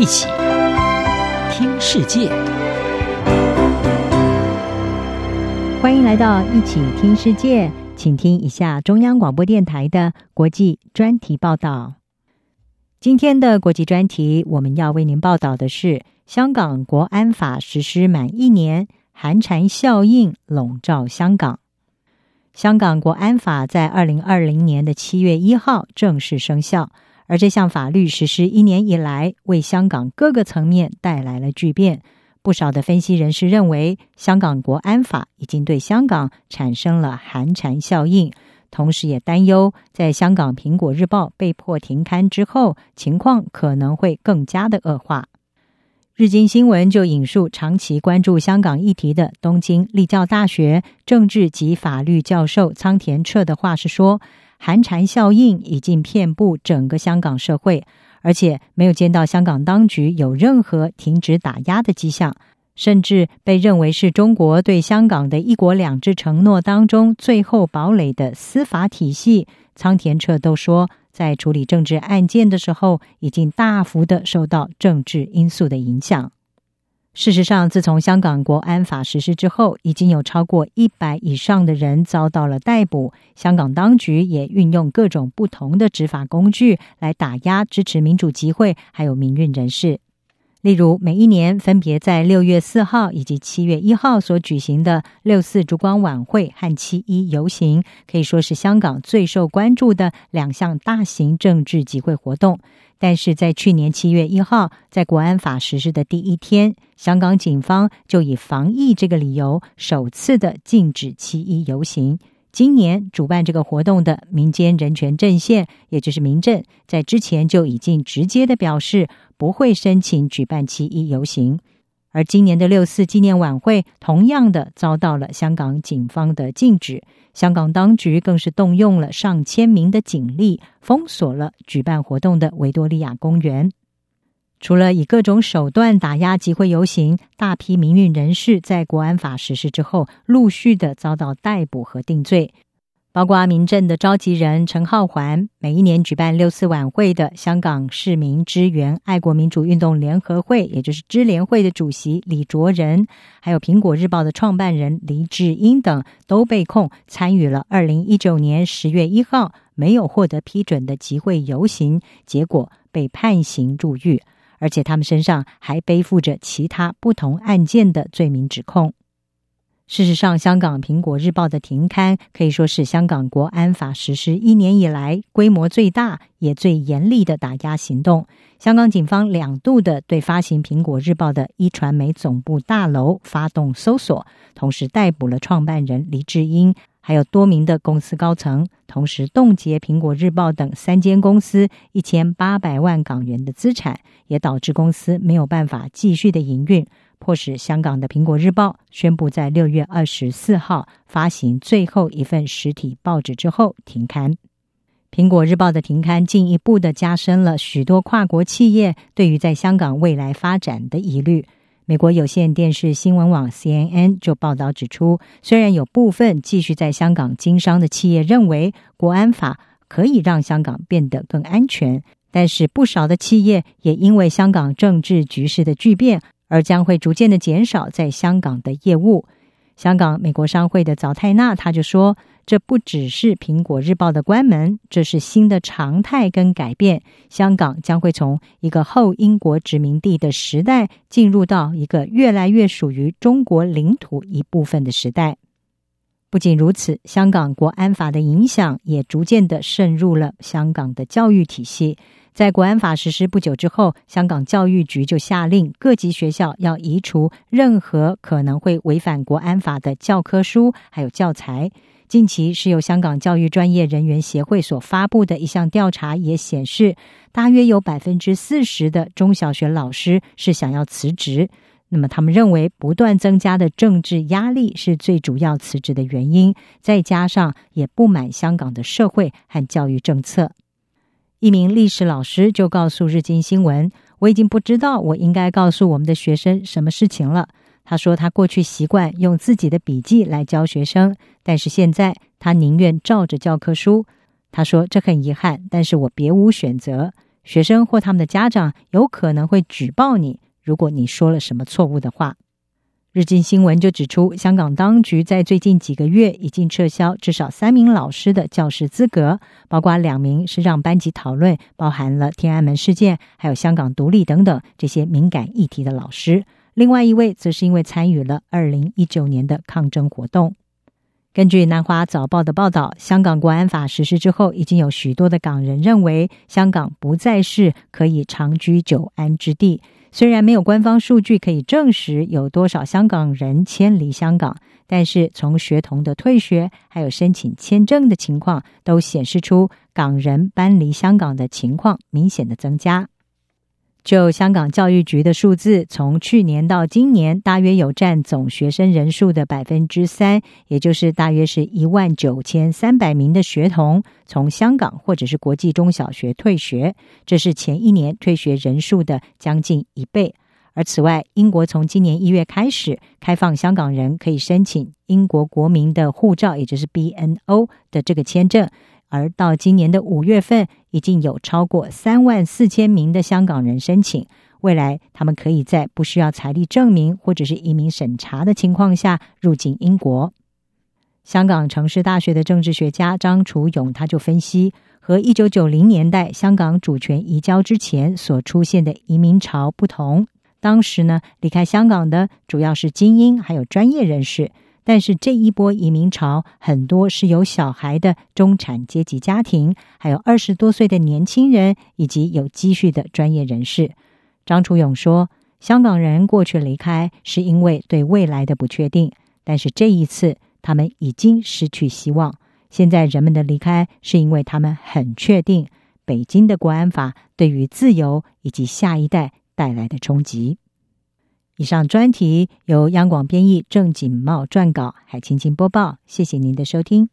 一起听世界，欢迎来到一起听世界，请听一下中央广播电台的国际专题报道。今天的国际专题，我们要为您报道的是香港国安法实施满一年，寒蝉效应笼罩香港。香港国安法在二零二零年的七月一号正式生效。而这项法律实施一年以来，为香港各个层面带来了巨变。不少的分析人士认为，香港国安法已经对香港产生了寒蝉效应，同时也担忧，在香港《苹果日报》被迫停刊之后，情况可能会更加的恶化。日经新闻就引述长期关注香港议题的东京立教大学政治及法律教授仓田彻的话是说。寒蝉效应已经遍布整个香港社会，而且没有见到香港当局有任何停止打压的迹象，甚至被认为是中国对香港的一国两制承诺当中最后堡垒的司法体系。仓田彻都说，在处理政治案件的时候，已经大幅的受到政治因素的影响。事实上，自从香港国安法实施之后，已经有超过一百以上的人遭到了逮捕。香港当局也运用各种不同的执法工具来打压支持民主集会还有民运人士。例如，每一年分别在六月四号以及七月一号所举行的六四烛光晚会和七一游行，可以说是香港最受关注的两项大型政治集会活动。但是在去年七月一号，在国安法实施的第一天，香港警方就以防疫这个理由，首次的禁止七一游行。今年主办这个活动的民间人权阵线，也就是民阵，在之前就已经直接的表示不会申请举办七一游行。而今年的六四纪念晚会，同样的遭到了香港警方的禁止。香港当局更是动用了上千名的警力，封锁了举办活动的维多利亚公园。除了以各种手段打压集会游行，大批民运人士在国安法实施之后，陆续的遭到逮捕和定罪。包括民阵的召集人陈浩环，每一年举办六四晚会的香港市民支援爱国民主运动联合会，也就是支联会的主席李卓人，还有苹果日报的创办人黎智英等，都被控参与了二零一九年十月一号没有获得批准的集会游行，结果被判刑入狱，而且他们身上还背负着其他不同案件的罪名指控。事实上，香港《苹果日报》的停刊可以说是香港国安法实施一年以来规模最大也最严厉的打压行动。香港警方两度的对发行《苹果日报》的一传媒总部大楼发动搜索，同时逮捕了创办人黎智英，还有多名的公司高层，同时冻结《苹果日报》等三间公司一千八百万港元的资产，也导致公司没有办法继续的营运。迫使香港的《苹果日报》宣布在六月二十四号发行最后一份实体报纸之后停刊。《苹果日报》的停刊进一步的加深了许多跨国企业对于在香港未来发展的疑虑。美国有线电视新闻网 CNN 就报道指出，虽然有部分继续在香港经商的企业认为国安法可以让香港变得更安全，但是不少的企业也因为香港政治局势的巨变。而将会逐渐的减少在香港的业务。香港美国商会的早泰纳他就说：“这不只是苹果日报的关门，这是新的常态跟改变。香港将会从一个后英国殖民地的时代，进入到一个越来越属于中国领土一部分的时代。不仅如此，香港国安法的影响也逐渐的渗入了香港的教育体系。”在国安法实施不久之后，香港教育局就下令各级学校要移除任何可能会违反国安法的教科书还有教材。近期是由香港教育专业人员协会所发布的一项调查也显示，大约有百分之四十的中小学老师是想要辞职。那么他们认为，不断增加的政治压力是最主要辞职的原因，再加上也不满香港的社会和教育政策。一名历史老师就告诉日经新闻：“我已经不知道我应该告诉我们的学生什么事情了。”他说：“他过去习惯用自己的笔记来教学生，但是现在他宁愿照着教科书。”他说：“这很遗憾，但是我别无选择。学生或他们的家长有可能会举报你，如果你说了什么错误的话。日经新闻就指出，香港当局在最近几个月已经撤销至少三名老师的教师资格，包括两名是让班级讨论包含了天安门事件、还有香港独立等等这些敏感议题的老师，另外一位则是因为参与了二零一九年的抗争活动。根据南华早报的报道，香港国安法实施之后，已经有许多的港人认为香港不再是可以长居久安之地。虽然没有官方数据可以证实有多少香港人迁离香港，但是从学童的退学还有申请签证的情况，都显示出港人搬离香港的情况明显的增加。就香港教育局的数字，从去年到今年，大约有占总学生人数的百分之三，也就是大约是一万九千三百名的学童从香港或者是国际中小学退学，这是前一年退学人数的将近一倍。而此外，英国从今年一月开始开放香港人可以申请英国国民的护照，也就是 BNO 的这个签证。而到今年的五月份，已经有超过三万四千名的香港人申请。未来，他们可以在不需要财力证明或者是移民审查的情况下入境英国。香港城市大学的政治学家张楚勇他就分析，和一九九零年代香港主权移交之前所出现的移民潮不同，当时呢，离开香港的主要是精英还有专业人士。但是这一波移民潮，很多是有小孩的中产阶级家庭，还有二十多岁的年轻人，以及有积蓄的专业人士。张楚勇说：“香港人过去离开是因为对未来的不确定，但是这一次他们已经失去希望。现在人们的离开是因为他们很确定北京的国安法对于自由以及下一代带来的冲击。”以上专题由央广编译，郑锦茂撰稿，海青青播报。谢谢您的收听。